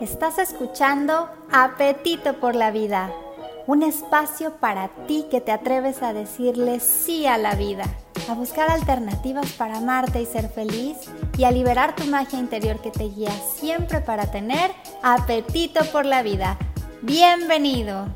Estás escuchando Apetito por la Vida, un espacio para ti que te atreves a decirle sí a la vida, a buscar alternativas para amarte y ser feliz y a liberar tu magia interior que te guía siempre para tener apetito por la vida. Bienvenido.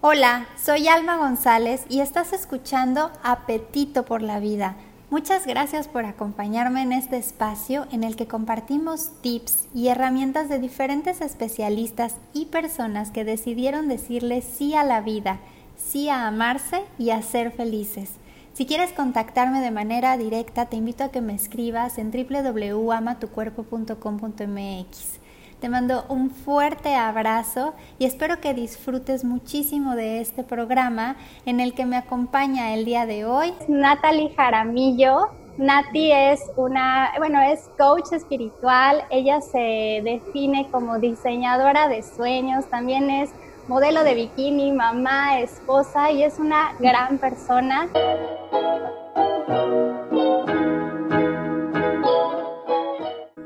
Hola, soy Alma González y estás escuchando Apetito por la Vida Muchas gracias por acompañarme en este espacio en el que compartimos tips y herramientas de diferentes especialistas y personas que decidieron decirle sí a la vida, sí a amarse y a ser felices. Si quieres contactarme de manera directa, te invito a que me escribas en www.amatucuerpo.com.mx. Te mando un fuerte abrazo y espero que disfrutes muchísimo de este programa en el que me acompaña el día de hoy Natalie Jaramillo. Nati es una, bueno, es coach espiritual, ella se define como diseñadora de sueños, también es modelo de bikini, mamá, esposa y es una gran persona.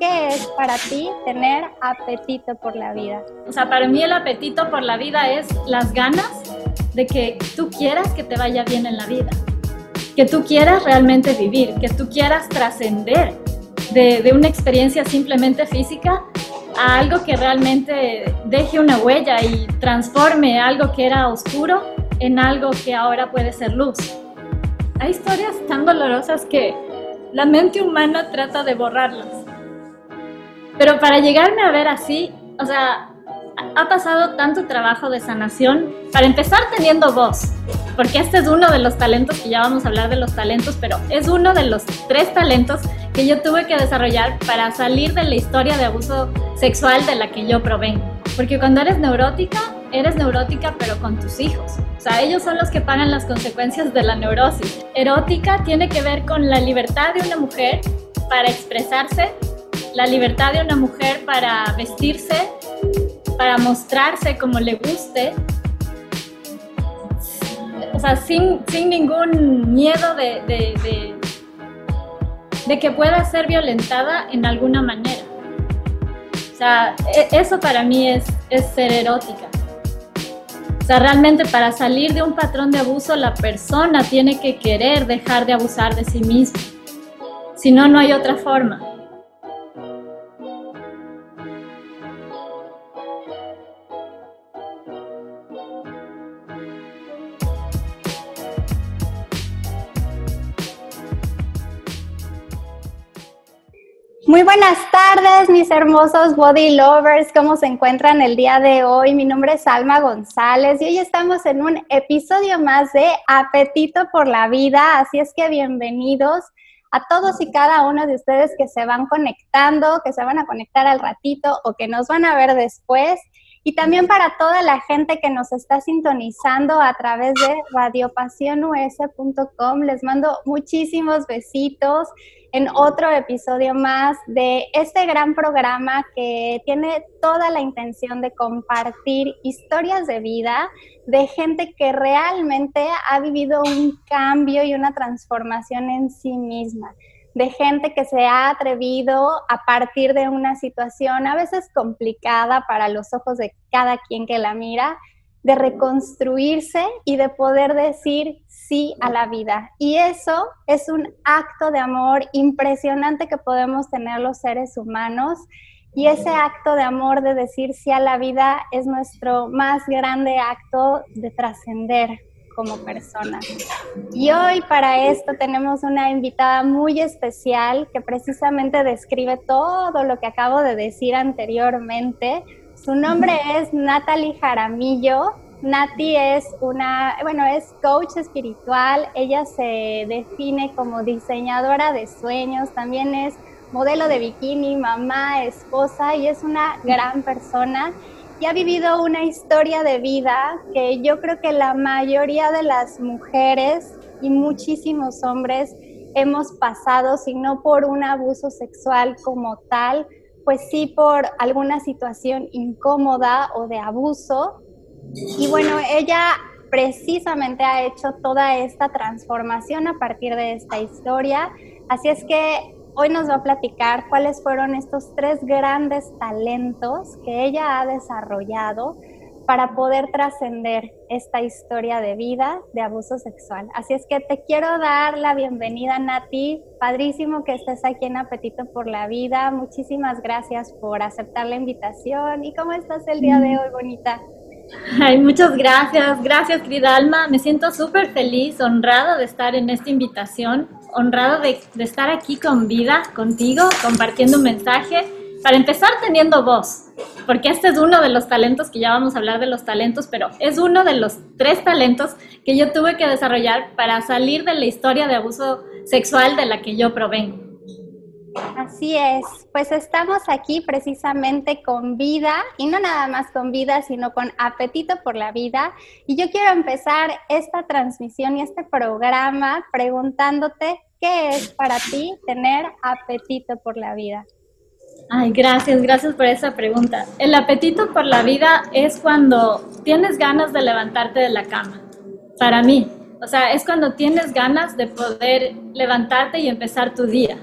¿Qué es para ti tener apetito por la vida? O sea, para mí el apetito por la vida es las ganas de que tú quieras que te vaya bien en la vida, que tú quieras realmente vivir, que tú quieras trascender de, de, una experiencia simplemente física a algo que realmente deje una huella y transforme algo que era oscuro en algo que ahora puede ser luz. Hay historias tan dolorosas que la mente humana trata de borrarlas pero para llegarme a ver así, o sea, ha pasado tanto trabajo de sanación, para empezar teniendo voz, porque este es uno de los talentos, que ya vamos a hablar de los talentos, pero es uno de los tres talentos que yo tuve que desarrollar para salir de la historia de abuso sexual de la que yo provengo. Porque cuando eres neurótica, eres neurótica pero con tus hijos. O sea, ellos son los que pagan las consecuencias de la neurosis. Erótica tiene que ver con la libertad de una mujer para expresarse la libertad de una mujer para vestirse, para mostrarse como le guste, o sea, sin, ningún miedo de, de, que pueda ser violentada en alguna manera. O sea, e, eso para mí es, es ser erótica. O sea, realmente para salir de un patrón de abuso, la persona tiene que querer dejar de abusar de sí misma. Si no, no hay otra forma. Muy buenas tardes, mis hermosos body lovers. ¿Cómo se encuentran el día de hoy? Mi nombre es Alma González y hoy estamos en un episodio más de Apetito por la Vida. Así es que bienvenidos a todos y cada uno de ustedes que se van conectando, que se van a conectar al ratito o que nos van a ver después. Y también para toda la gente que nos está sintonizando a través de radiopasionus.com, les mando muchísimos besitos en otro episodio más de este gran programa que tiene toda la intención de compartir historias de vida de gente que realmente ha vivido un cambio y una transformación en sí misma de gente que se ha atrevido a partir de una situación a veces complicada para los ojos de cada quien que la mira, de reconstruirse y de poder decir sí a la vida. Y eso es un acto de amor impresionante que podemos tener los seres humanos. Y ese acto de amor de decir sí a la vida es nuestro más grande acto de trascender como personas. Y hoy para esto tenemos una invitada muy especial que precisamente describe todo lo que acabo de decir anteriormente. Su nombre es Natalie Jaramillo. Nati es una, bueno, es coach espiritual. Ella se define como diseñadora de sueños. También es modelo de bikini, mamá, esposa y es una gran persona y ha vivido una historia de vida que yo creo que la mayoría de las mujeres y muchísimos hombres hemos pasado, si no por un abuso sexual como tal, pues sí por alguna situación incómoda o de abuso. Y bueno, ella precisamente ha hecho toda esta transformación a partir de esta historia. Así es que hoy nos va a platicar cuáles fueron estos tres grandes talentos que ella ha desarrollado para poder trascender esta historia de vida de abuso sexual. Así es que te quiero dar la bienvenida, Nati. Padrísimo que estés aquí en Apetito por la Vida. Muchísimas gracias por aceptar la invitación. ¿Y cómo estás el día de hoy, bonita? Ay, muchas gracias, gracias querida Alma. Me siento súper feliz, honrada de estar en esta invitación, honrada de, de estar aquí con vida, contigo, compartiendo un mensaje para empezar teniendo voz, porque este es uno de los talentos que ya vamos a hablar de los talentos, pero es uno de los tres talentos que yo tuve que desarrollar para salir de la historia de abuso sexual de la que yo provengo. Así es, pues estamos aquí precisamente con vida y no nada más con vida, sino con apetito por la vida. Y yo quiero empezar esta transmisión y este programa preguntándote qué es para ti tener apetito por la vida. Ay, gracias, gracias por esa pregunta. El apetito por la vida es cuando tienes ganas de levantarte de la cama, para mí. O sea, es cuando tienes ganas de poder levantarte y empezar tu día.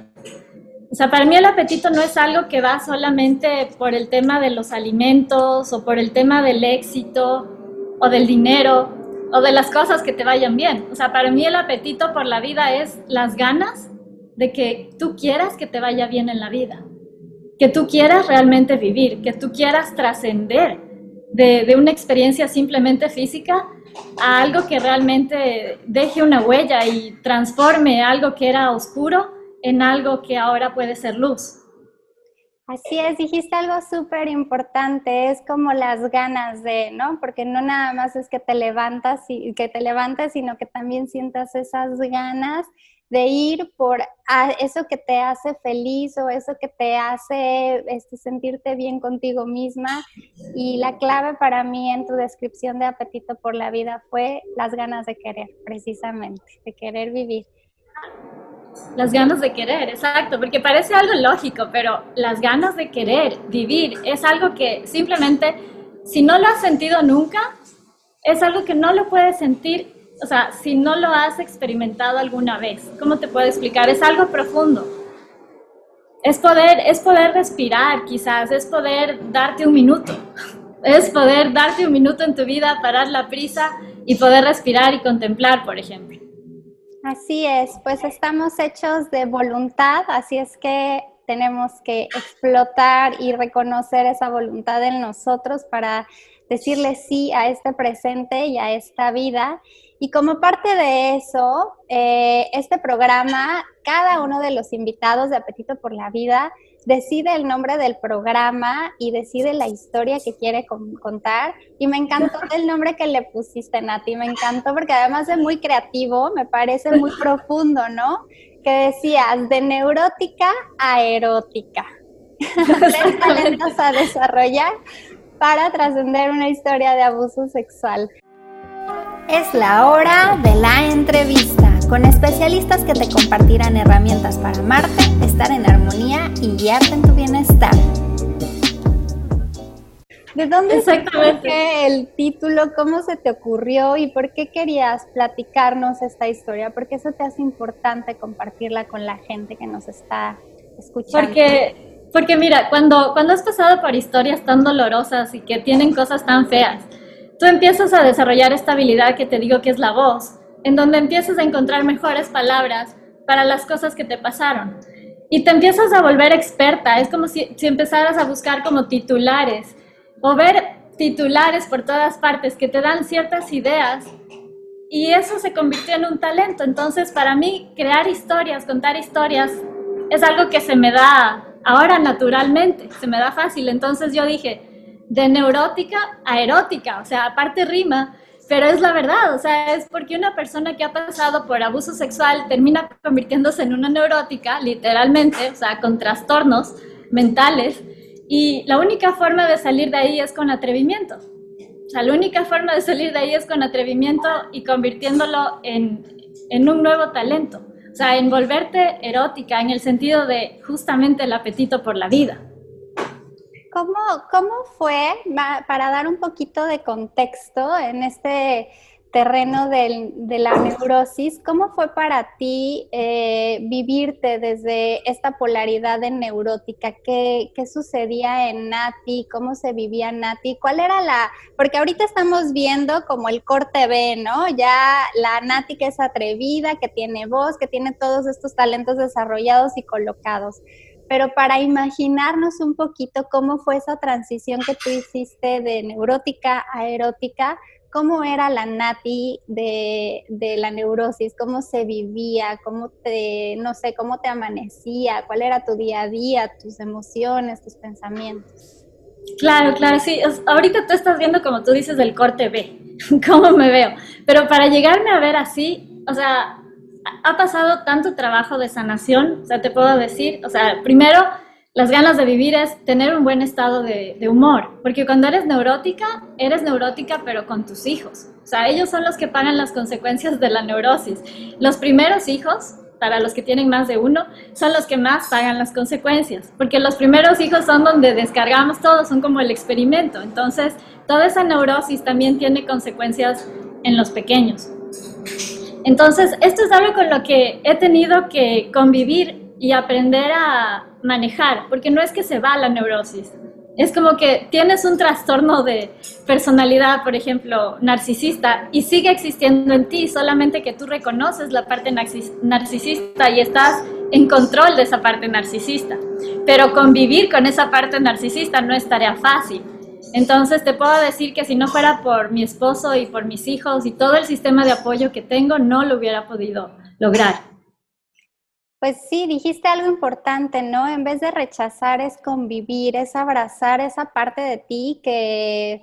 O sea, para mí el apetito no es algo que va solamente por el tema de los alimentos o por el tema del éxito o del dinero o de las cosas que te vayan bien. O sea, para mí el apetito por la vida es las ganas de que tú quieras que te vaya bien en la vida que tú quieras realmente vivir, que tú quieras trascender de, una experiencia simplemente física a algo que realmente deje una huella y transforme algo que era oscuro en algo que ahora puede ser luz. Así es, dijiste algo súper importante, es como las ganas de, ¿no? Porque no nada más es que te levantas y que te levantes, sino que también sientas esas ganas de ir por eso que te hace feliz o eso que te hace este, sentirte bien contigo misma. Y la clave para mí en tu descripción de apetito por la vida fue las ganas de querer, precisamente, de querer vivir. Las ganas de querer, exacto, porque parece algo lógico, pero las ganas de querer vivir es algo que simplemente, si no lo has sentido nunca, es algo que no lo puedes sentir o sea, si no lo has experimentado alguna vez, ¿cómo te puedo explicar? Es algo profundo. Es poder, es poder respirar, quizás, es poder darte un minuto. Es poder darte un minuto en tu vida, parar la prisa y poder respirar y contemplar, por ejemplo. Así es, pues estamos hechos de voluntad, así es que tenemos que explotar y reconocer esa voluntad en nosotros para decirle sí a este presente y a esta vida. Y como parte de eso, eh, este programa, cada uno de los invitados de Apetito por la Vida decide el nombre del programa y decide la historia que quiere contar. Y me encantó el nombre que le pusiste, Nati, me encantó porque además es muy creativo, me parece muy profundo, ¿no? Que decías, de neurótica a erótica. Tres talentos a desarrollar para trascender una historia de abuso sexual. Es la hora de la entrevista con especialistas que te compartirán herramientas para amarte, estar en armonía y guiarte en tu bienestar. ¿De dónde surge el título? ¿Cómo se te ocurrió y por qué querías platicarnos esta historia? ¿Por qué eso te hace importante compartirla con la gente que nos está escuchando? Porque, porque mira, cuando, cuando has pasado por historias tan dolorosas y que tienen cosas tan feas, tú empiezas a desarrollar esta habilidad que te digo que es la voz, en donde empiezas a encontrar mejores palabras para las cosas que te pasaron. Y te empiezas a volver experta, es como si, si empezaras a buscar como titulares o ver titulares por todas partes que te dan ciertas ideas y eso se convirtió en un talento. Entonces, para mí, crear historias, contar historias, es algo que se me da ahora naturalmente, se me da fácil. Entonces yo dije, de neurótica a erótica, o sea, aparte rima, pero es la verdad, o sea, es porque una persona que ha pasado por abuso sexual termina convirtiéndose en una neurótica, literalmente, o sea, con trastornos mentales, y la única forma de salir de ahí es con atrevimiento. O sea, la única forma de salir de ahí es con atrevimiento y convirtiéndolo en, en un nuevo talento. O sea, en volverte erótica en el sentido de justamente el apetito por la vida. ¿Cómo, fue, para dar un poquito de contexto en este terreno de la neurosis, ¿cómo fue para ti eh, vivirte desde esta polaridad de neurótica? ¿Qué, ¿Qué, sucedía en Nati? ¿Cómo se vivía Nati? ¿Cuál era la...? Porque ahorita estamos viendo como el corte B, ¿no? Ya la Nati que es atrevida, que tiene voz, que tiene todos estos talentos desarrollados y colocados pero para imaginarnos un poquito cómo fue esa transición que tú hiciste de neurótica a erótica, cómo era la Nati de, la neurosis, cómo se vivía, cómo te, no sé, cómo te amanecía, cuál era tu día a día, tus emociones, tus pensamientos. Claro, claro, sí. Ahorita tú estás viendo, como tú dices, del corte B, cómo me veo. Pero para llegarme a ver así, o sea, ha pasado tanto trabajo de sanación, o sea, te puedo decir, o sea, primero, las ganas de vivir es tener un buen estado de, humor, porque cuando eres neurótica, eres neurótica pero con tus hijos, o sea, ellos son los que pagan las consecuencias de la neurosis. Los primeros hijos, para los que tienen más de uno, son los que más pagan las consecuencias, porque los primeros hijos son donde descargamos todo, son como el experimento, entonces toda esa neurosis también tiene consecuencias en los pequeños. Entonces, esto es algo con lo que he tenido que convivir y aprender a manejar, porque no es que se va la neurosis. Es como que tienes un trastorno de personalidad, por ejemplo, narcisista, y sigue existiendo en ti, solamente que tú reconoces la parte narcisista y estás en control de esa parte narcisista. Pero convivir con esa parte narcisista no es tarea fácil entonces te puedo decir que si no fuera por mi esposo y por mis hijos y todo el sistema de apoyo que tengo, no lo hubiera podido lograr. Pues sí, dijiste algo importante, ¿no? En vez de rechazar es convivir, es abrazar esa parte de ti que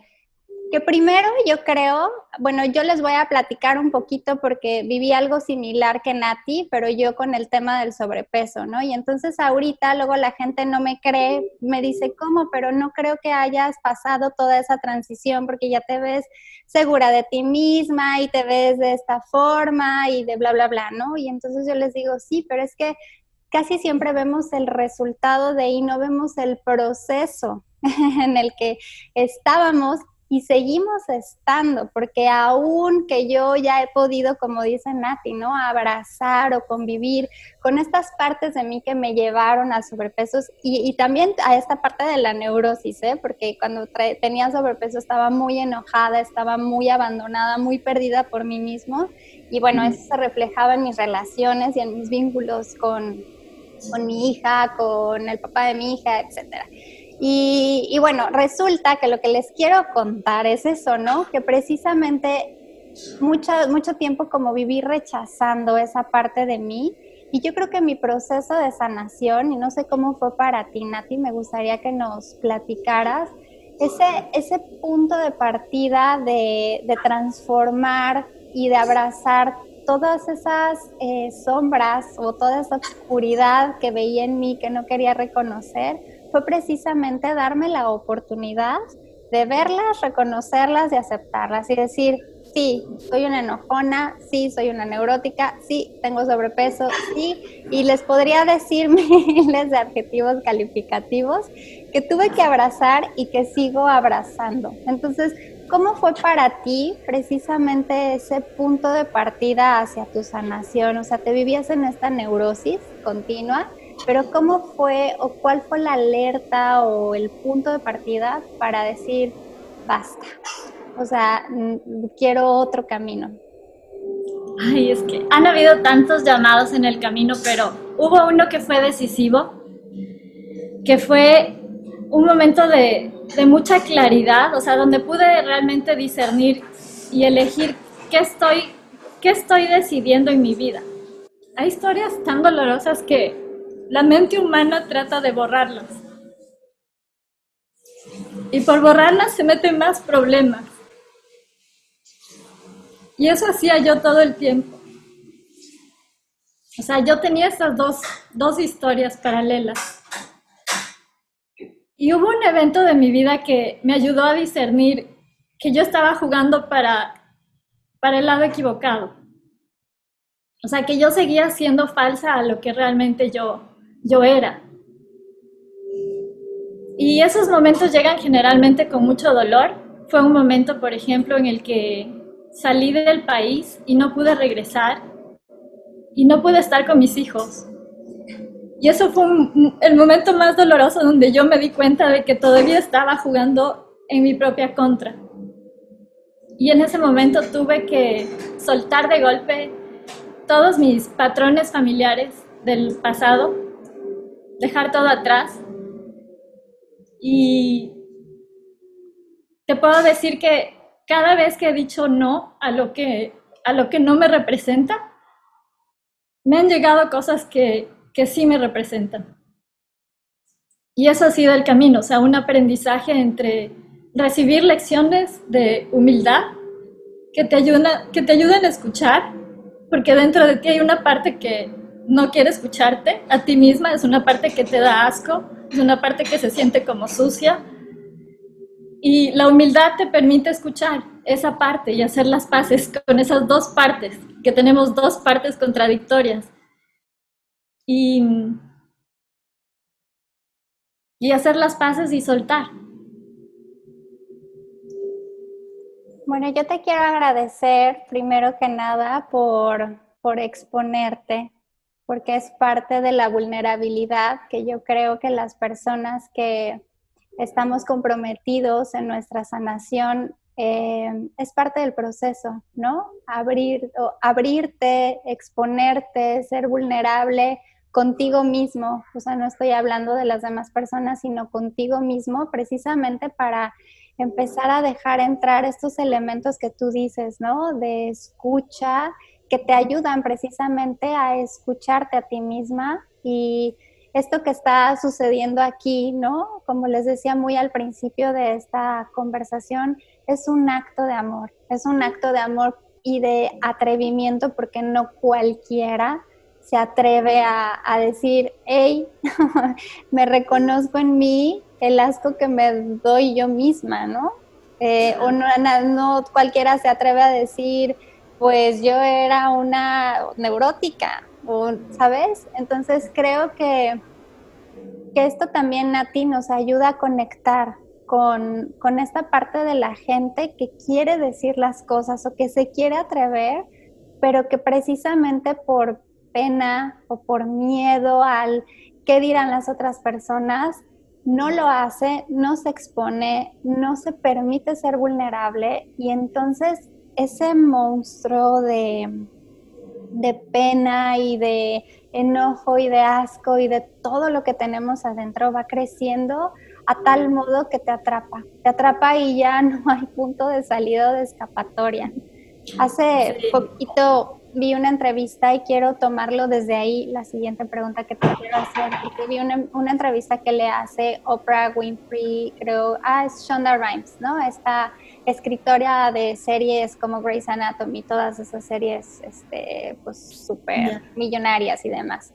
que primero yo creo, bueno, yo les voy a platicar un poquito porque viví algo similar que Nati, pero yo con el tema del sobrepeso, ¿no? Y entonces ahorita luego la gente no me cree, me dice, ¿cómo? Pero no creo que hayas pasado toda esa transición porque ya te ves segura de ti misma y te ves de esta forma y de bla, bla, bla, ¿no? Y entonces yo les digo, sí, pero es que casi siempre vemos el resultado de ahí, no vemos el proceso en el que estábamos y seguimos estando, porque aún que yo ya he podido, como dice Nati, ¿no? Abrazar o convivir con estas partes de mí que me llevaron a sobrepesos y, también a esta parte de la neurosis, ¿eh? Porque cuando tenía sobrepeso estaba muy enojada, estaba muy abandonada, muy perdida por mí mismo y bueno, eso se reflejaba en mis relaciones y en mis vínculos con, con mi hija, con el papá de mi hija, etcétera. Y, bueno, resulta que lo que les quiero contar es eso, ¿no? Que precisamente mucho, mucho tiempo como viví rechazando esa parte de mí. Y yo creo que mi proceso de sanación, y no sé cómo fue para ti, Nati, me gustaría que nos platicaras ese, ese punto de partida de, transformar y de abrazar todas esas eh, sombras o toda esa oscuridad que veía en mí que no quería reconocer fue precisamente darme la oportunidad de verlas, reconocerlas y aceptarlas y decir, sí, soy una enojona, sí, soy una neurótica, sí, tengo sobrepeso, sí, y les podría decir miles de adjetivos calificativos que tuve que abrazar y que sigo abrazando. Entonces, ¿cómo fue para ti precisamente ese punto de partida hacia tu sanación? O sea, te vivías en esta neurosis continua pero ¿cómo fue o cuál fue la alerta o el punto de partida para decir, basta? O sea, quiero otro camino. Ay, es que han habido tantos llamados en el camino, pero hubo uno que fue decisivo, que fue un momento de, de mucha claridad, o sea, donde pude realmente discernir y elegir qué estoy, qué estoy decidiendo en mi vida. Hay historias tan dolorosas que la mente humana trata de borrarlas. Y por borrarlas se meten más problemas. Y eso hacía yo todo el tiempo. O sea, yo tenía estas dos, dos historias paralelas. Y hubo un evento de mi vida que me ayudó a discernir que yo estaba jugando para, para el lado equivocado. O sea, que yo seguía siendo falsa a lo que realmente yo, yo era. Y esos momentos llegan generalmente con mucho dolor. Fue un momento, por ejemplo, en el que salí del país y no pude regresar y no pude estar con mis hijos. Y eso fue el momento más doloroso donde yo me di cuenta de que todavía estaba jugando en mi propia contra. Y en ese momento tuve que soltar de golpe todos mis patrones familiares del pasado, dejar todo atrás. Y te puedo decir que cada vez que he dicho no a lo que, a lo que no me representa, me han llegado cosas que, que sí me representan. Y eso ha sido el camino, o sea, un aprendizaje entre recibir lecciones de humildad que te, ayudan, que te ayuden a escuchar, porque dentro de ti hay una parte que no quiere escucharte a ti misma, es una parte que te da asco, es una parte que se siente como sucia. Y la humildad te permite escuchar esa parte y hacer las paces con esas dos partes, que tenemos dos partes contradictorias. Y, y hacer las paces y soltar. Bueno, yo te quiero agradecer primero que nada por, por exponerte, porque es parte de la vulnerabilidad que yo creo que las personas que estamos comprometidos en nuestra sanación eh, es parte del proceso, ¿no? Abrir, abrirte, exponerte, ser vulnerable contigo mismo, o sea, no estoy hablando de las demás personas, sino contigo mismo, precisamente para empezar a dejar entrar estos elementos que tú dices, ¿no? De escucha, que te ayudan precisamente a escucharte a ti misma y esto que está sucediendo aquí, ¿no? Como les decía muy al principio de esta conversación, es un acto de amor, es un acto de amor y de atrevimiento porque no cualquiera se atreve a, decir, hey, me reconozco en mí el asco que me doy yo misma, ¿no? Eh, o no, no cualquiera se atreve a decir, pues yo era una neurótica, ¿sabes? Entonces creo que, que esto también a ti nos ayuda a conectar con, con, esta parte de la gente que quiere decir las cosas o que se quiere atrever, pero que precisamente por pena o por miedo al qué dirán las otras personas, no lo hace, no se expone, no se permite ser vulnerable y entonces ese monstruo de, de pena y de enojo y de asco y de todo lo que tenemos adentro va creciendo a tal modo que te atrapa, te atrapa y ya no hay punto de salida o de escapatoria. Hace poquito vi una entrevista y quiero tomarlo desde ahí, la siguiente pregunta que te quiero hacer, porque vi una, una, entrevista que le hace Oprah Winfrey, creo, ah, es Shonda Rhimes, ¿no? Esta escritora de series como Grey's Anatomy, todas esas series, este, pues, súper millonarias y demás.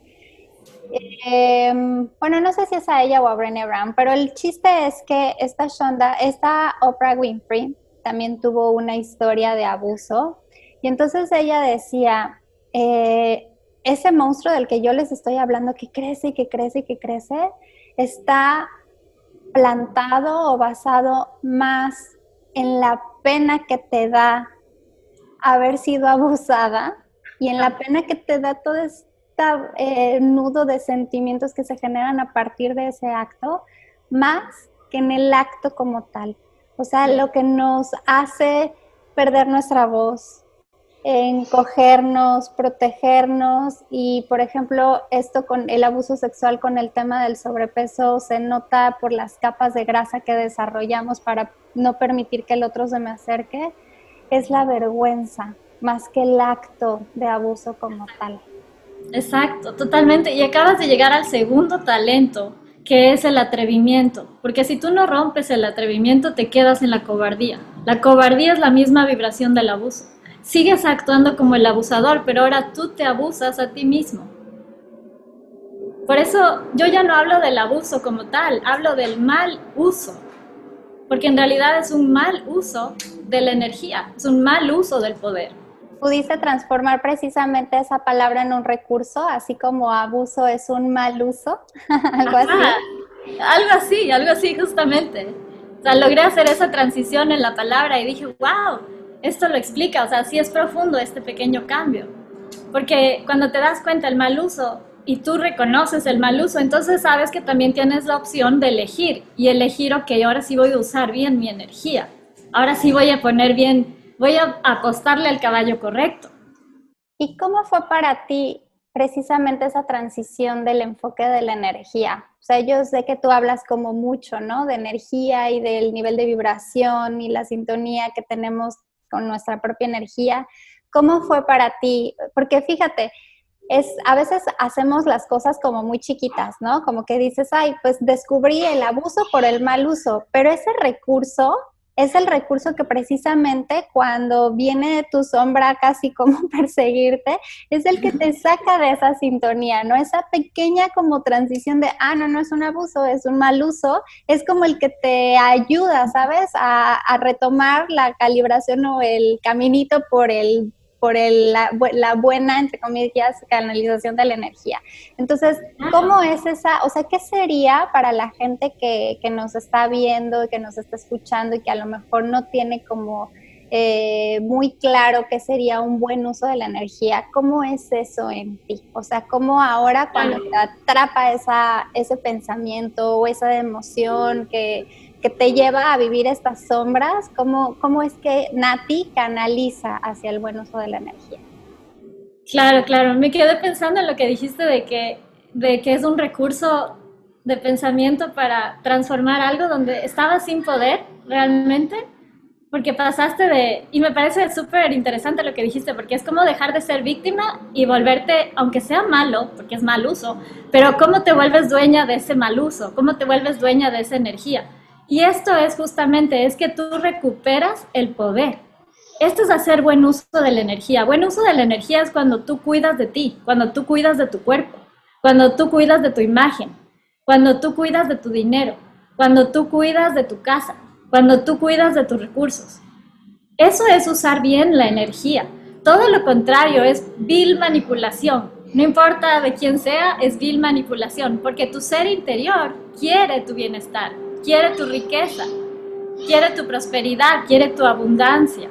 Em, bueno, no sé si es a ella o a Brené Brown, pero el chiste es que esta Shonda, esta Oprah Winfrey, también tuvo una historia de abuso y entonces ella decía, eh, ese monstruo del que yo les estoy hablando, que crece y que crece y que crece, está plantado o basado más en la pena que te da haber sido abusada y en la pena que te da todo este nudo de sentimientos que se generan a partir de ese acto, más que en el acto como tal. O sea, lo que nos hace perder nuestra voz, encogernos, protegernos y, por ejemplo, esto con el abuso sexual, con el tema del sobrepeso, se nota por las capas de grasa que desarrollamos para no permitir que el otro se me acerque, es la vergüenza más que el acto de abuso como tal. Exacto, totalmente. Y acabas de llegar al segundo talento, que es el atrevimiento. Porque si tú no rompes el atrevimiento, te quedas en la cobardía. La cobardía es la misma vibración del abuso sigues actuando como el abusador, pero ahora tú te abusas a ti mismo. Por eso yo ya no hablo del abuso como tal, hablo del mal uso, porque en realidad es un mal uso de la energía, es un mal uso del poder. Pudiste transformar precisamente esa palabra en un recurso, así como abuso es un mal uso, algo así. Algo así, algo así justamente. O sea, logré hacer esa transición en la palabra y dije, wow, esto lo explica, o sea, sí es profundo este pequeño cambio. Porque cuando te das cuenta el mal uso y tú reconoces el mal uso, entonces sabes que también tienes la opción de elegir y elegir, ok, ahora sí voy a usar bien mi energía, ahora sí voy a poner bien, voy a apostarle al caballo correcto. ¿Y cómo fue para ti precisamente esa transición del enfoque de la energía? O sea, yo sé que tú hablas como mucho, ¿no? De energía y del nivel de vibración y la sintonía que tenemos con nuestra propia energía. ¿Cómo fue para ti? Porque fíjate, es, a veces hacemos las cosas como muy chiquitas, ¿no? Como que dices, ay, pues descubrí el abuso por el mal uso, pero ese recurso es el recurso que precisamente cuando viene tu sombra casi como perseguirte, es el que te saca de esa sintonía, ¿no? Esa pequeña como transición de, ah, no, no es un abuso, es un mal uso, es como el que te ayuda, ¿sabes? A, a retomar la calibración o el caminito por el por el, la, buena, entre comillas, canalización de la energía. Entonces, ¿cómo es esa, o sea, qué sería para la gente que, que nos está viendo, que nos está escuchando y que a lo mejor no tiene como eh, muy claro qué sería un buen uso de la energía? ¿Cómo es eso en ti? O sea, ¿cómo ahora cuando te atrapa esa, ese pensamiento o esa emoción que que te lleva a vivir estas sombras? ¿Cómo, cómo es que Nati canaliza hacia el buen uso de la energía? Claro, claro. Me quedé pensando en lo que dijiste de que, de que es un recurso de pensamiento para transformar algo donde estaba sin poder realmente, porque pasaste de, y me parece súper interesante lo que dijiste, porque es como dejar de ser víctima y volverte, aunque sea malo, porque es mal uso, pero cómo te vuelves dueña de ese mal uso, cómo te vuelves dueña de esa energía. Y esto es justamente, es que tú recuperas el poder. Esto es hacer buen uso de la energía. Buen uso de la energía es cuando tú cuidas de ti, cuando tú cuidas de tu cuerpo, cuando tú cuidas de tu imagen, cuando tú cuidas de tu dinero, cuando tú cuidas de tu casa, cuando tú cuidas de tus recursos. Eso es usar bien la energía. Todo lo contrario es vil manipulación. No importa de quién sea, es vil manipulación, porque tu ser interior quiere tu bienestar quiere tu riqueza, quiere tu prosperidad, quiere tu abundancia.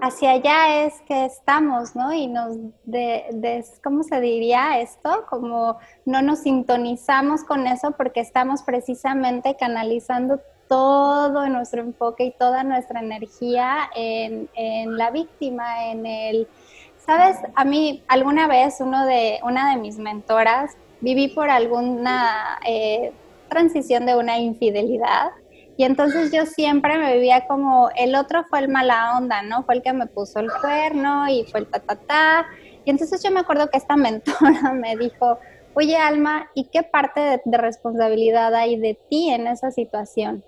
Hacia allá es que estamos, ¿no? Y nos, de, ¿cómo se diría esto? Como no nos sintonizamos con eso porque estamos precisamente canalizando todo nuestro enfoque y toda nuestra energía en, en la víctima, en el... Sabes, a mí alguna vez uno de, una de mis mentoras viví por alguna eh, transición de una infidelidad. Y entonces yo siempre me vivía como el otro fue el mala onda, ¿no? Fue el que me puso el cuerno y fue el ta ta ta. Y entonces yo me acuerdo que esta mentora me dijo, oye Alma, ¿y qué parte de, responsabilidad hay de ti en esa situación?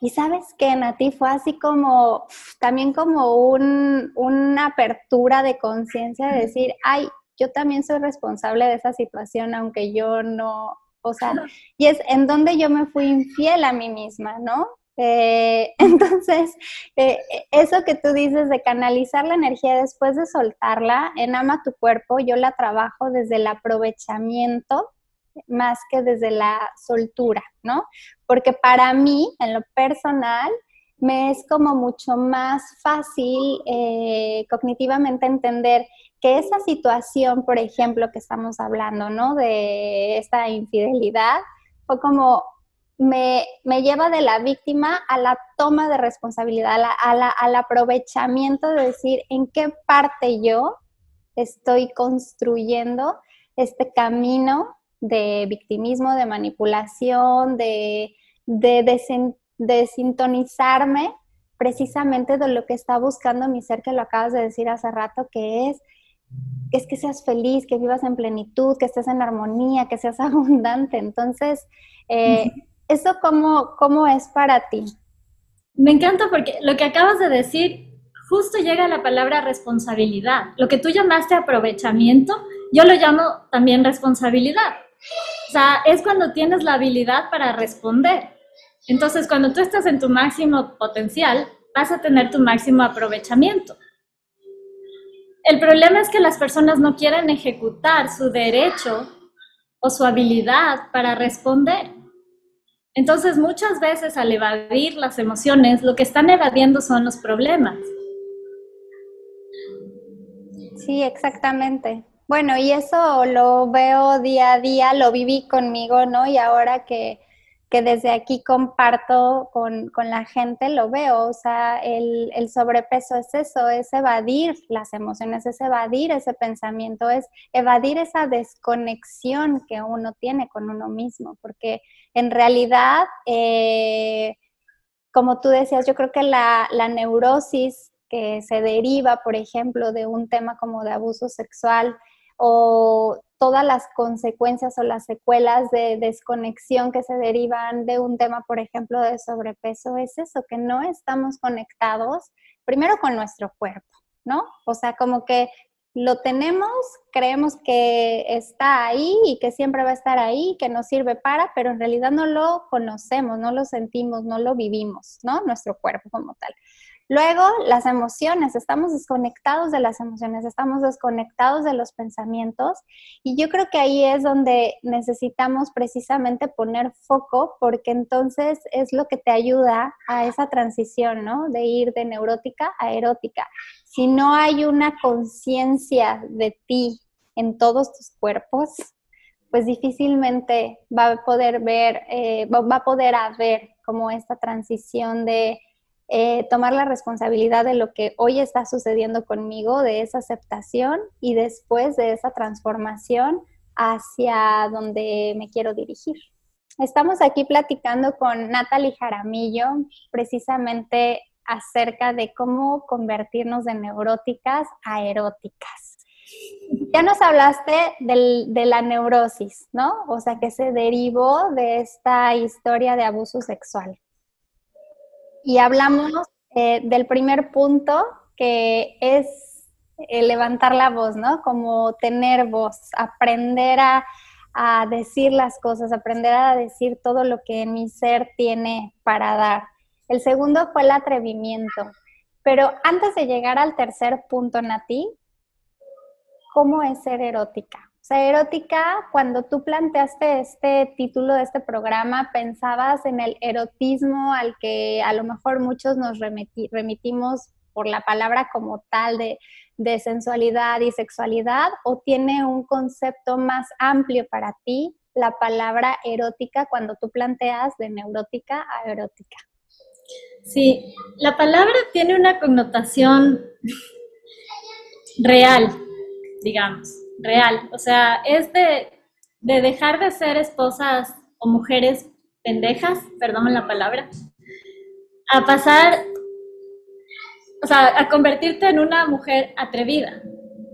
Y sabes que Nati fue así como, también como un, una apertura de conciencia de decir, ay, yo también soy responsable de esa situación, aunque yo no, o sea, y es en donde yo me fui infiel a mí misma, ¿no? Eh, entonces, eh, eso que tú dices de canalizar la energía después de soltarla en Ama tu cuerpo, yo la trabajo desde el aprovechamiento más que desde la soltura, ¿no? Porque para mí, en lo personal, me es como mucho más fácil eh, cognitivamente entender que esa situación, por ejemplo, que estamos hablando, ¿no? De esta infidelidad, fue como me, lleva de la víctima a la toma de responsabilidad, al aprovechamiento de decir en qué parte yo estoy construyendo este camino de victimismo, de manipulación, de, de, de sintonizarme precisamente de lo que está buscando mi ser, que lo acabas de decir hace rato, que es es que seas feliz, que vivas en plenitud, que estés en armonía, que seas abundante. Entonces, eh, ¿eso cómo, cómo es para ti? Me encanta porque lo que acabas de decir, justo llega la palabra responsabilidad. Lo que tú llamaste aprovechamiento, yo lo llamo también responsabilidad. O sea, es cuando tienes la habilidad para responder. Entonces, cuando tú estás en tu máximo potencial, vas a tener tu máximo aprovechamiento. El problema es que las personas no quieren ejecutar su derecho o su habilidad para responder. Entonces, muchas veces al evadir las emociones, lo que están evadiendo son los problemas. Sí, exactamente. Bueno, y eso lo veo día a día, lo viví conmigo, ¿no? Y ahora que, desde aquí comparto con, la gente, lo veo. O sea, el, el, sobrepeso es eso, es evadir las emociones, es evadir ese pensamiento, es evadir esa desconexión que uno tiene con uno mismo, porque en realidad, eh, como tú decías, yo creo que la, la neurosis que se deriva, por ejemplo, de un tema como de abuso sexual o todas las consecuencias o las secuelas de desconexión que se derivan de un tema, por ejemplo, de sobrepeso, es eso, que no estamos conectados primero con nuestro cuerpo, ¿no? O sea, como que lo tenemos, creemos que está ahí y que siempre va a estar ahí, que nos sirve para, pero en realidad no lo conocemos, no lo sentimos, no lo vivimos, ¿no? Nuestro cuerpo como tal. Luego, las emociones, estamos desconectados de las emociones, estamos desconectados de los pensamientos y yo creo que ahí es donde necesitamos precisamente poner foco porque entonces es lo que te ayuda a esa transición, ¿no? De ir de neurótica a erótica. Si no hay una conciencia de ti en todos tus cuerpos, pues difícilmente va a poder ver, eh, va a poder haber como esta transición de eh, tomar la responsabilidad de lo que hoy está sucediendo conmigo, de esa aceptación y después de esa transformación hacia donde me quiero dirigir. Estamos aquí platicando con Natalie Jaramillo precisamente acerca de cómo convertirnos de neuróticas a eróticas. Ya nos hablaste de la neurosis, ¿no? O sea, que se derivó de esta historia de abuso sexual y hablamos eh, del primer punto que es eh, levantar la voz, ¿no? Como tener voz, aprender a, a, decir las cosas, aprender a decir todo lo que mi ser tiene para dar. El segundo fue el atrevimiento. Pero antes de llegar al tercer punto, Nati, ¿cómo es ser erótica? Sea, erótica, cuando tú planteaste este título de este programa, pensabas en el erotismo al que a lo mejor muchos nos remitimos por la palabra como tal de, de sensualidad y sexualidad, o tiene un concepto más amplio para ti la palabra erótica cuando tú planteas de neurótica a erótica? Sí, la palabra tiene una connotación real, digamos real. O sea, es de, dejar de ser esposas o mujeres pendejas, perdón la palabra, a pasar, o sea, a convertirte en una mujer atrevida.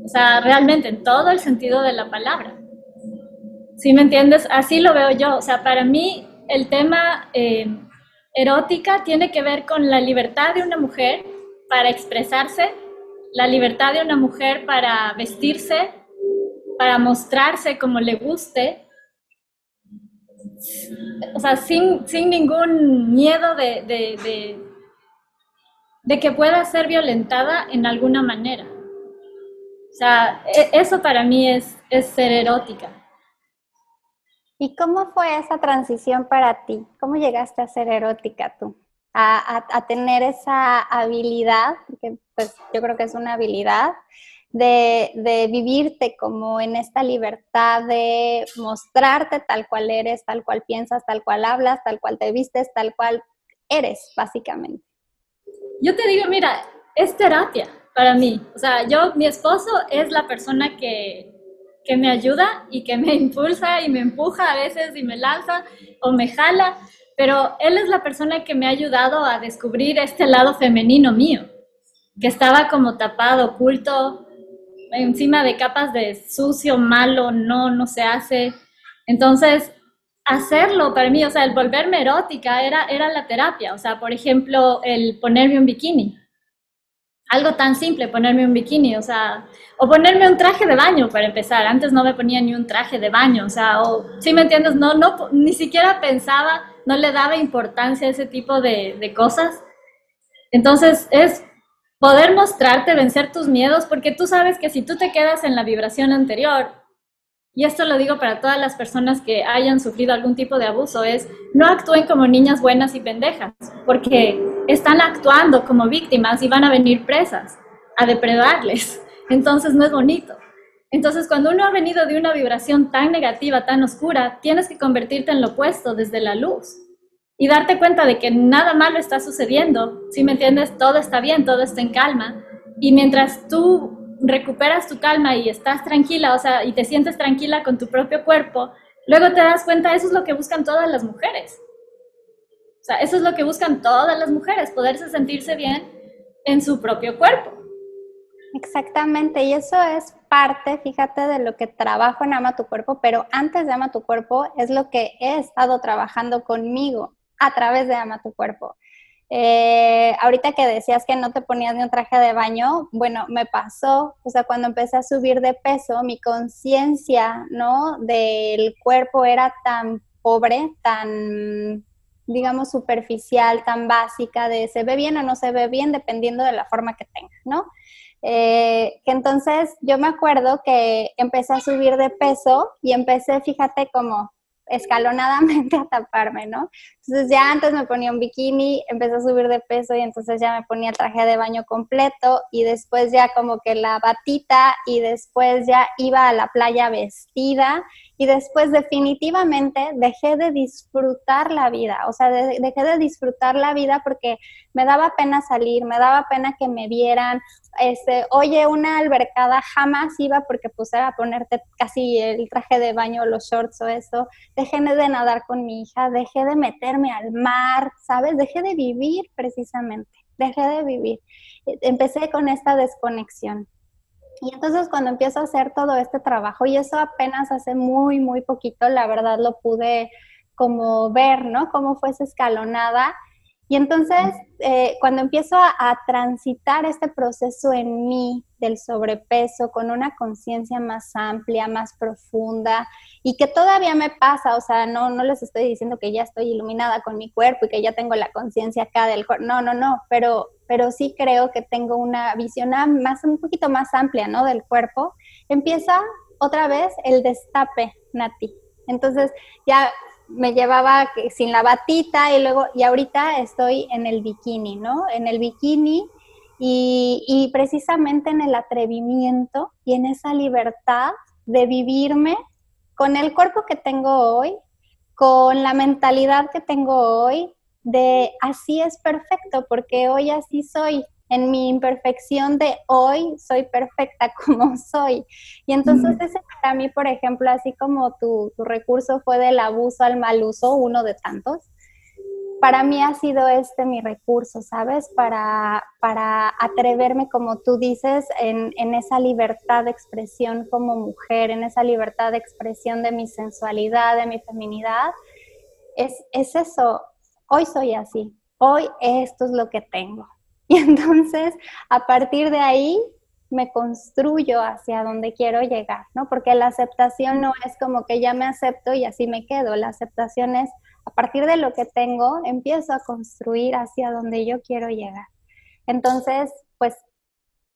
O sea, realmente en todo el sentido de la palabra. ¿Sí me entiendes? Así lo veo yo. O sea, para mí el tema eh, erótica tiene que ver con la libertad de una mujer para expresarse, la libertad de una mujer para vestirse, para mostrarse como le guste, o sea, sin, ningún miedo de, de, que pueda ser violentada en alguna manera. O sea, e, eso para mí es, es ser erótica. ¿Y cómo fue esa transición para ti? ¿Cómo llegaste a ser erótica tú? A, a, tener esa habilidad, que pues yo creo que es una habilidad, de, vivirte como en esta libertad de mostrarte tal cual eres, tal cual piensas, tal cual hablas, tal cual te vistes, tal cual eres, básicamente. Yo te digo, mira, es terapia para mí. O sea, yo, mi esposo es la persona que, que me ayuda y que me impulsa y me empuja a veces y me lanza o me jala, pero él es la persona que me ha ayudado a descubrir este lado femenino mío, que estaba como tapado, oculto, encima de capas de sucio, malo, no, no se hace. Entonces, hacerlo para mí, o sea, el volverme erótica era, era la terapia. O sea, por ejemplo, el ponerme un bikini. Algo tan simple, ponerme un bikini, o sea, o ponerme un traje de baño para empezar. Antes no me ponía ni un traje de baño, o sea, o, ¿sí me entiendes? No, no, ni siquiera pensaba, no le daba importancia a ese tipo de cosas. Entonces, es poder mostrarte, vencer tus miedos, porque tú sabes que si tú te quedas en la vibración anterior, y esto lo digo para todas las personas que hayan sufrido algún tipo de abuso, es no actúen como niñas buenas y pendejas, porque están actuando como víctimas y van a venir presas a depredarles. Entonces no es bonito. Entonces cuando uno ha venido de una vibración tan negativa, tan oscura, tienes que convertirte en lo opuesto desde la luz y darte cuenta de que nada malo está sucediendo. Si me entiendes, todo está bien, todo está en calma. Y mientras tú recuperas tu calma y estás tranquila, o sea, y te sientes tranquila con tu propio cuerpo, luego te das cuenta, eso es lo que buscan todas las mujeres. O sea, eso es lo que buscan todas las mujeres, poderse sentirse bien en su propio cuerpo. Exactamente, y eso es parte, fíjate, de lo que trabajo en Ama tu Cuerpo, pero antes de Ama tu Cuerpo es lo que he estado trabajando conmigo a través de Ama tu Cuerpo. Eh, ahorita que decías que no te ponías ni un traje de baño, bueno, me pasó, o sea, cuando empecé a subir de peso, mi conciencia, ¿no? Del cuerpo era tan pobre, tan, digamos, superficial, tan básica, de se ve bien o no se ve bien, dependiendo de la forma que tenga, ¿no? Eh, que entonces yo me acuerdo que empecé a subir de peso y empecé, fíjate, como escalonadamente a taparme, ¿no? Entonces ya antes me ponía un bikini, empecé a subir de peso y entonces ya me ponía traje de baño completo y después ya como que la batita y después ya iba a la playa vestida y después definitivamente dejé de disfrutar la vida, o sea, dejé de disfrutar la vida porque me daba pena salir, me daba pena que me vieran, este, oye, una albercada jamás iba porque pues era ponerte casi el traje de baño, los shorts o eso, dejé de nadar con mi hija, dejé de al mar, ¿sabes? Dejé de vivir precisamente, dejé de vivir. Empecé con esta desconexión. Y entonces cuando empiezo a hacer todo este trabajo, y eso apenas hace muy, muy poquito, la verdad lo pude como ver, ¿no? Cómo fue escalonada. Y entonces, eh, cuando empiezo a, transitar este proceso en mí del sobrepeso con una conciencia más amplia, más profunda, y que todavía me pasa, o sea, no, no les estoy diciendo que ya estoy iluminada con mi cuerpo y que ya tengo la conciencia acá del cuerpo, no, no, no, pero, pero sí creo que tengo una visión más, un poquito más amplia, ¿no? Del cuerpo, empieza otra vez el destape, Nati. Entonces ya me llevaba sin la batita y luego, y ahorita estoy en el bikini, ¿no? En el bikini y, y precisamente en el atrevimiento y en esa libertad de vivirme con el cuerpo que tengo hoy, con la mentalidad que tengo hoy, de así es perfecto, porque hoy así soy, en mi imperfección de hoy soy perfecta como soy. Y entonces ese para mí, por ejemplo, así como tu, tu, recurso fue del abuso al mal uso, uno de tantos, para mí ha sido este mi recurso, ¿sabes? Para, para atreverme, como tú dices, en, en esa libertad de expresión como mujer, en esa libertad de expresión de mi sensualidad, de mi feminidad. Es, es eso, hoy soy así, hoy esto es lo que tengo. Y entonces, a partir de ahí, me construyo hacia donde quiero llegar, ¿no? Porque la aceptación no es como que ya me acepto y así me quedo. La aceptación es, a partir de lo que tengo, empiezo a construir hacia donde yo quiero llegar. Entonces, pues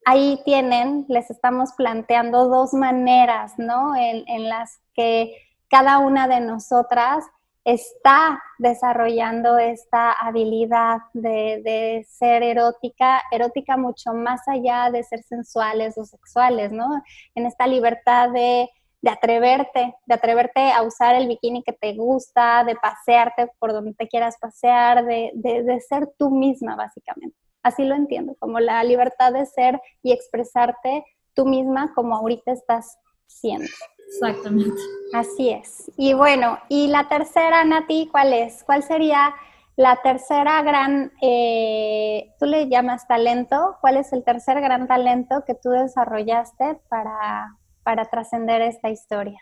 ahí tienen, les estamos planteando dos maneras, ¿no? En, en las que cada una de nosotras está desarrollando esta habilidad de, ser erótica, erótica mucho más allá de ser sensuales o sexuales, ¿no? En esta libertad de, atreverte, de atreverte a usar el bikini que te gusta, de pasearte por donde te quieras pasear, de, de ser tú misma, básicamente. Así lo entiendo, como la libertad de ser y expresarte tú misma como ahorita estás siendo. Exactamente. Así es. Y bueno, y la tercera, Nati, ¿cuál es? ¿Cuál sería la tercera gran, eh, tú le llamas talento? ¿Cuál es el tercer gran talento que tú desarrollaste para, para trascender esta historia?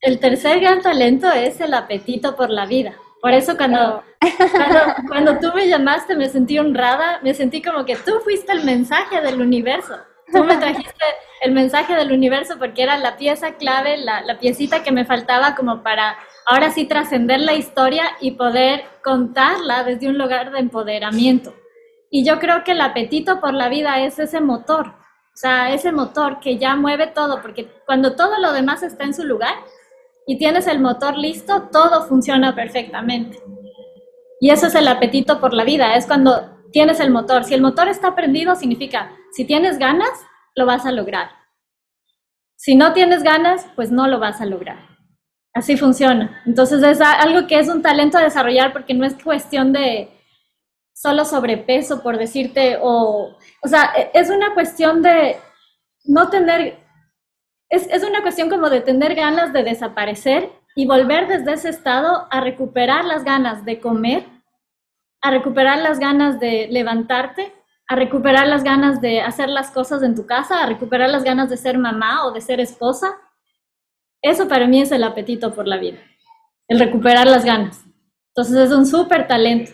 El tercer gran talento es el apetito por la vida. Por eso cuando, cuando, cuando, tú me llamaste me sentí honrada, me sentí como que tú fuiste el mensaje del universo. Tú me trajiste el mensaje del universo porque era la pieza clave, la, la piecita que me faltaba como para ahora sí trascender la historia y poder contarla desde un lugar de empoderamiento. Y yo creo que el apetito por la vida es ese motor, o sea, ese motor que ya mueve todo, porque cuando todo lo demás está en su lugar, y tienes el motor listo, todo funciona perfectamente. Y eso es el apetito por la vida, es cuando tienes el motor. Si el motor está prendido, significa, si tienes ganas, lo vas a lograr. Si no tienes ganas, pues no lo vas a lograr. Así funciona. Entonces es algo que es un talento a desarrollar porque no es cuestión de solo sobrepeso, por decirte, o, o sea, e, es una cuestión de no tener, es, es una cuestión como de tener ganas de desaparecer y volver desde ese estado a recuperar las ganas de comer, a recuperar las ganas de levantarte, a recuperar las ganas de hacer las cosas en tu casa, a recuperar las ganas de ser mamá o de ser esposa. Eso para mí es el apetito por la vida, el recuperar las ganas. Entonces es un súper talento.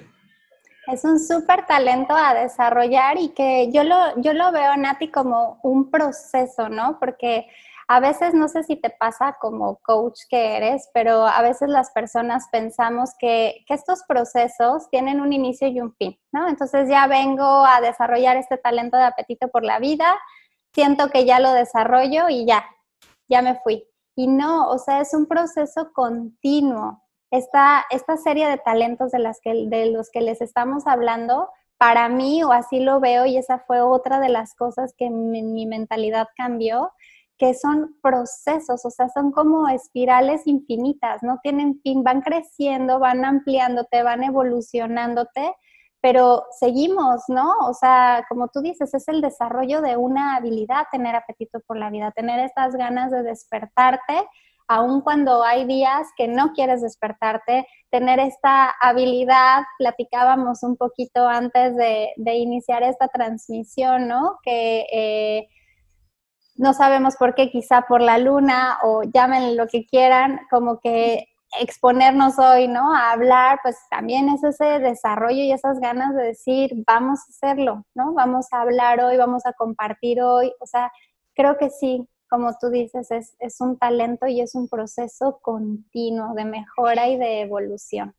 Es un súper talento a desarrollar y que yo lo, yo lo veo, Nati, como un proceso, ¿no? Porque a veces no sé si te pasa como coach que eres, pero a veces las personas pensamos que, estos procesos tienen un inicio y un fin, ¿no? Entonces ya vengo a desarrollar este talento de apetito por la vida, siento que ya lo desarrollo y ya, ya me fui. Y no, o sea, es un proceso continuo. Esta, esta serie de talentos de, las que, de los que les estamos hablando, para mí, o así lo veo, y esa fue otra de las cosas que mi mentalidad cambió, que son procesos, o sea, son como espirales infinitas, no tienen fin, van creciendo, van ampliándote, van evolucionándote, pero seguimos, ¿no? O sea, como tú dices, es el desarrollo de una habilidad, tener apetito por la vida, tener estas ganas de despertarte, aun cuando hay días que no quieres despertarte, tener esta habilidad, platicábamos un poquito antes de, iniciar esta transmisión, ¿no? Que... Eh, no sabemos por qué, quizá por la luna o llamen lo que quieran, como que exponernos hoy, ¿no? A hablar, pues también es ese desarrollo y esas ganas de decir, vamos a hacerlo, ¿no? Vamos a hablar hoy, vamos a compartir hoy, o sea, creo que sí, como tú dices, es, es un talento y es un proceso continuo de mejora y de evolución.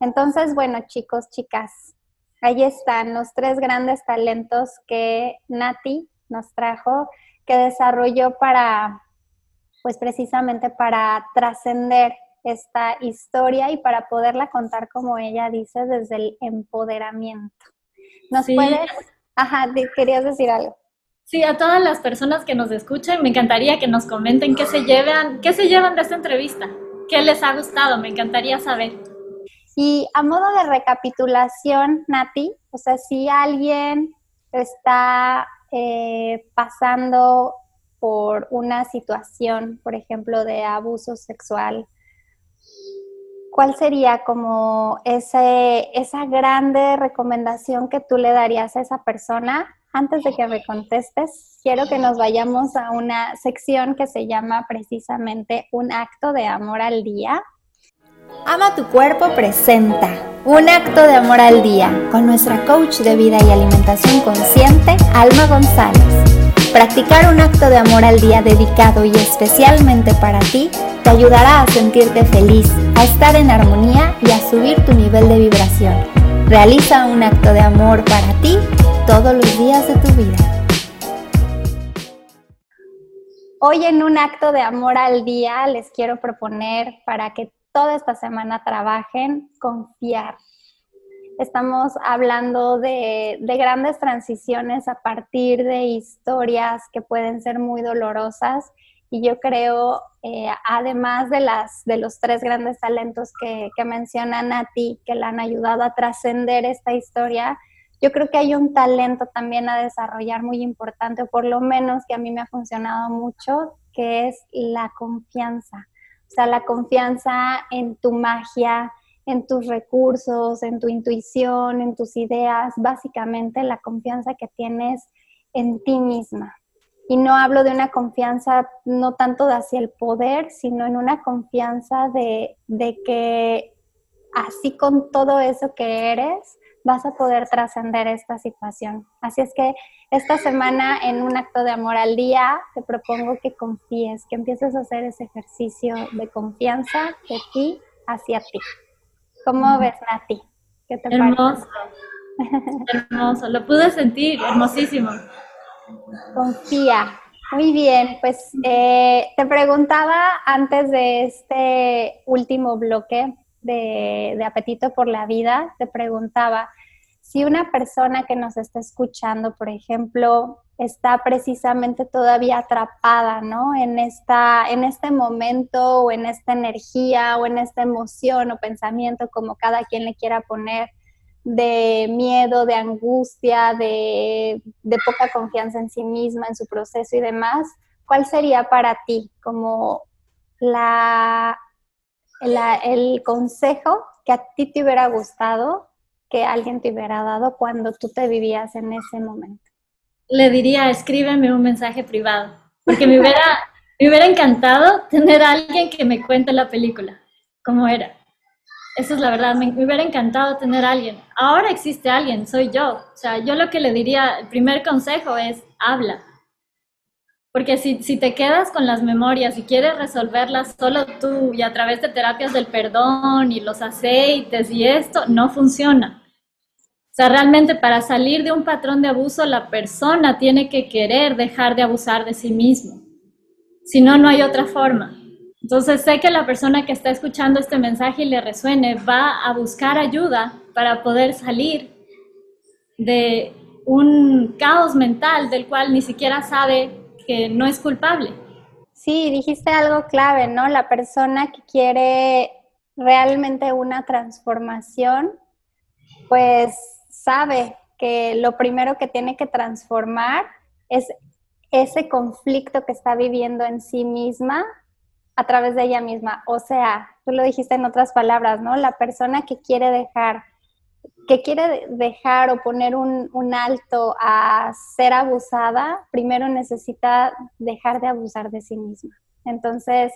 Entonces, bueno, chicos, chicas, ahí están los tres grandes talentos que Nati nos trajo que desarrolló para, pues precisamente para trascender esta historia y para poderla contar como ella dice desde el empoderamiento. ¿Nos puedes? Ajá, querías decir algo. Sí, a todas las personas que nos escuchen, me encantaría que nos comenten qué se llevan, qué se llevan de esta entrevista, qué les ha gustado, me encantaría saber. Y a modo de recapitulación, Nati, o sea, si alguien está eh, pasando por una situación, por ejemplo, de abuso sexual, ¿cuál sería como esa grande recomendación que tú le darías a esa persona? Antes de que me contestes, quiero que nos vayamos a una sección que se llama precisamente Un acto de amor al día. Ama tu cuerpo presenta un acto de amor al día con nuestra coach de vida y alimentación consciente, Alma González. Practicar un acto de amor al día dedicado y especialmente para ti te ayudará a sentirte feliz, a estar en armonía y a subir tu nivel de vibración. Realiza un acto de amor para ti todos los días de tu vida. Hoy en un acto de amor al día les quiero proponer para que toda esta semana trabajen, confiar. Estamos hablando de, grandes transiciones a partir de historias que pueden ser muy dolorosas y yo creo, eh, además de, las, los tres grandes talentos que, que mencionan a ti, que le han ayudado a trascender esta historia, yo creo que hay un talento también a desarrollar muy importante, o por lo menos que a mí me ha funcionado mucho, que es la confianza. O sea, la confianza en tu magia, en tus recursos, en tu intuición, en tus ideas, básicamente la confianza que tienes en ti misma. Y no hablo de una confianza no tanto hacia el poder, sino en una confianza de, de que así con todo eso que eres, vas a poder trascender esta situación. Así es que esta semana en un acto de amor al día te propongo que confíes, que empieces a hacer ese ejercicio de confianza de ti hacia ti. ¿Cómo ves, Nati? ¿Qué te Hermoso. Hermoso, lo pude sentir, hermosísimo. Confía, Muy bien, pues eh, te preguntaba antes de este último bloque de, de, apetito por la vida, te preguntaba si una persona que nos está escuchando, por ejemplo, está precisamente todavía atrapada, ¿no? En, esta, en este momento o en esta energía o en esta emoción o pensamiento, como cada quien le quiera poner, de miedo, de angustia, de, poca confianza en sí misma, en su proceso y demás, ¿cuál sería para ti como la, el consejo que a ti te hubiera gustado que alguien te hubiera dado cuando tú te vivías en ese momento? Le diría, escríbeme un mensaje privado, porque me hubiera, me hubiera encantado tener a alguien que me cuente la película, cómo era. Esa es la verdad, me, hubiera encantado tener a alguien. Ahora existe alguien, soy yo. O sea, yo lo que le diría, el primer consejo es, habla. Porque si, si te quedas con las memorias y quieres resolverlas solo tú y a través de terapias del perdón y los aceites y esto, no funciona. O sea, realmente para salir de un patrón de abuso, la persona tiene que querer dejar de abusar de sí mismo. Si no, no hay otra forma. Entonces sé que la persona que está escuchando este mensaje y le resuene va a buscar ayuda para poder salir de un caos mental del cual ni siquiera sabe que no es culpable. Sí, dijiste algo clave, ¿no? La persona que quiere realmente una transformación, pues sabe que lo primero que tiene que transformar es ese conflicto que está viviendo en sí misma a través de ella misma. O sea, tú lo dijiste en otras palabras, ¿no? La persona que quiere dejar, que quiere dejar o poner un, un alto a ser abusada, primero necesita dejar de abusar de sí misma. Entonces,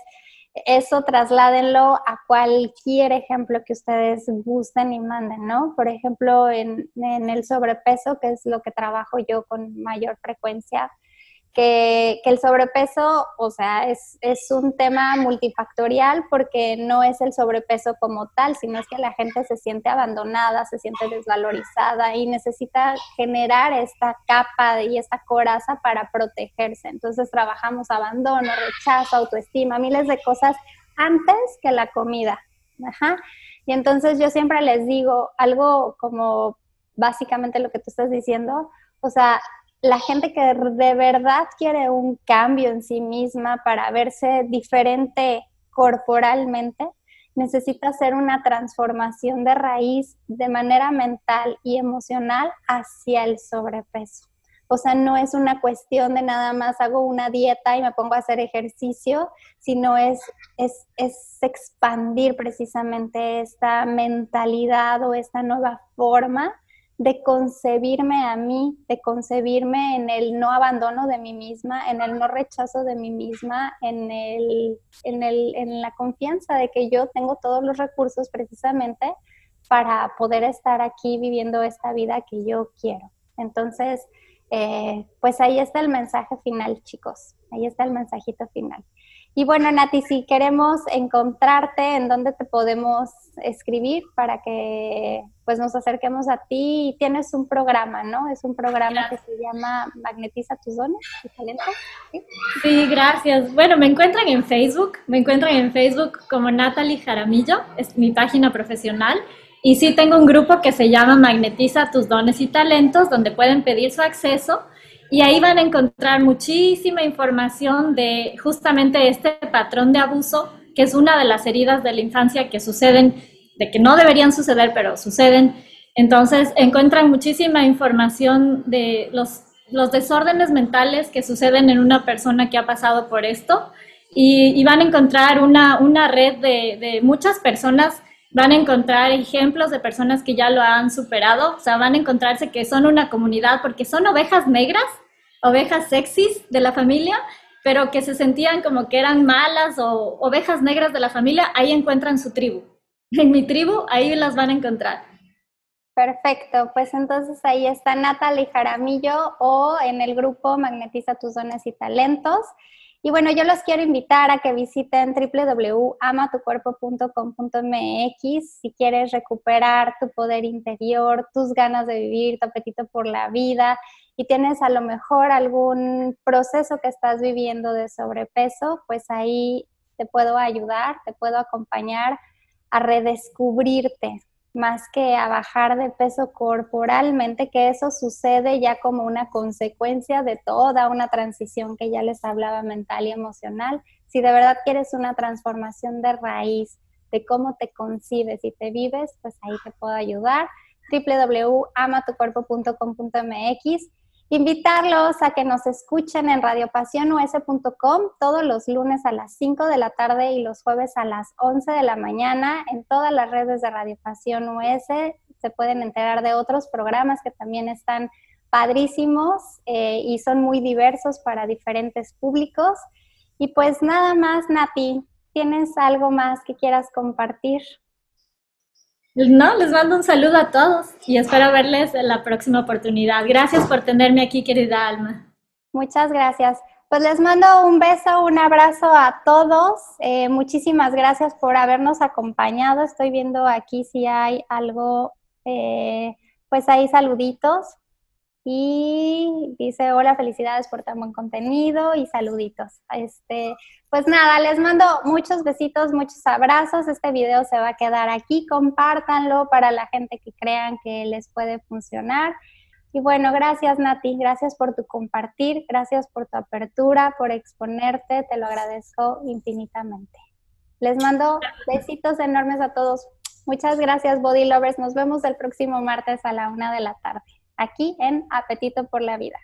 eso trasládenlo a cualquier ejemplo que ustedes gusten y manden, ¿no? Por ejemplo, en, en el sobrepeso, que es lo que trabajo yo con mayor frecuencia, que, el sobrepeso, o sea, es, es, un tema multifactorial porque no es el sobrepeso como tal, sino es que la gente se siente abandonada, se siente desvalorizada y necesita generar esta capa y esta coraza para protegerse. Entonces trabajamos abandono, rechazo, autoestima, miles de cosas antes que la comida. Ajá. Y entonces yo siempre les digo algo como básicamente lo que tú estás diciendo, o sea, la gente que de verdad quiere un cambio en sí misma para verse diferente corporalmente, necesita hacer una transformación de raíz de manera mental y emocional hacia el sobrepeso. O sea, no es una cuestión de nada más hago una dieta y me pongo a hacer ejercicio, sino es, es, es expandir precisamente esta mentalidad o esta nueva forma de concebirme a mí, de concebirme en el no abandono de mí misma, en el no rechazo de mí misma, en, el, en, el, en la confianza de que yo tengo todos los recursos precisamente para poder estar aquí viviendo esta vida que yo quiero. Entonces, eh, pues ahí está el mensaje final, chicos. Ahí está el mensajito final. Y bueno, Nati, si queremos encontrarte, ¿en dónde te podemos escribir para que pues nos acerquemos a ti? Tienes un programa, ¿no? Es un programa que se llama Magnetiza tus dones y talentos. ¿sí? ¿sí? gracias. Bueno, me encuentran en Facebook, me encuentran en Facebook como Natalie Jaramillo, es mi página profesional. Y sí tengo un grupo que se llama Magnetiza tus dones y talentos, donde pueden pedir su acceso y ahí van a encontrar muchísima información de justamente este patrón de abuso, que es una de las heridas de la infancia que suceden, de que no deberían suceder, pero suceden. Entonces encuentran muchísima información de los, los desórdenes mentales que suceden en una persona que ha pasado por esto. Y, van a encontrar una, una red de, de muchas personas van a encontrar ejemplos de personas que ya lo han superado, o sea, van a encontrarse que son una comunidad porque son ovejas negras, ovejas sexys de la familia, pero que se sentían como que eran malas o ovejas negras de la familia, ahí encuentran su tribu. En mi tribu, ahí las van a encontrar. Perfecto, pues entonces ahí está Natalie Jaramillo o en el grupo Magnetiza tus dones y talentos. Y bueno, yo los quiero invitar a que visiten www.amatucuerpo.com.mx si quieres recuperar tu poder interior, tus ganas de vivir, tu apetito por la vida y tienes a lo mejor algún proceso que estás viviendo de sobrepeso, pues ahí te puedo ayudar, te puedo acompañar a redescubrirte más que a bajar de peso corporalmente, que eso sucede ya como una consecuencia de toda una transición que ya les hablaba mental y emocional. Si de verdad quieres una transformación de raíz, de cómo te concibes y te vives, pues ahí te puedo ayudar. www.amatucuerpo.com.mx Invitarlos a que nos escuchen en radiopasionus.com todos los lunes a las 5 de la tarde y los jueves a las 11 de la mañana en todas las redes de Radio Pasión US. Se pueden enterar de otros programas que también están padrísimos eh, y son muy diversos para diferentes públicos. Y pues nada más, Nati, ¿tienes algo más que quieras compartir? No, les mando un saludo a todos y espero verles en la próxima oportunidad. Gracias por tenerme aquí, querida Alma. Muchas gracias. Pues les mando un beso, un abrazo a todos. Eh, muchísimas gracias por habernos acompañado. Estoy viendo aquí si hay algo, eh, pues ahí saluditos. Y dice, hola, felicidades por tan buen contenido y saluditos. Este, pues nada, les mando muchos besitos, muchos abrazos. Este video se va a quedar aquí. Compártanlo para la gente que crean que les puede funcionar. Y bueno, gracias Nati, gracias por tu compartir, gracias por tu apertura, por exponerte, te lo agradezco infinitamente. Les mando besitos enormes a todos. Muchas gracias, Body Lovers. Nos vemos el próximo martes a la una de la tarde aquí en Apetito por la Vida.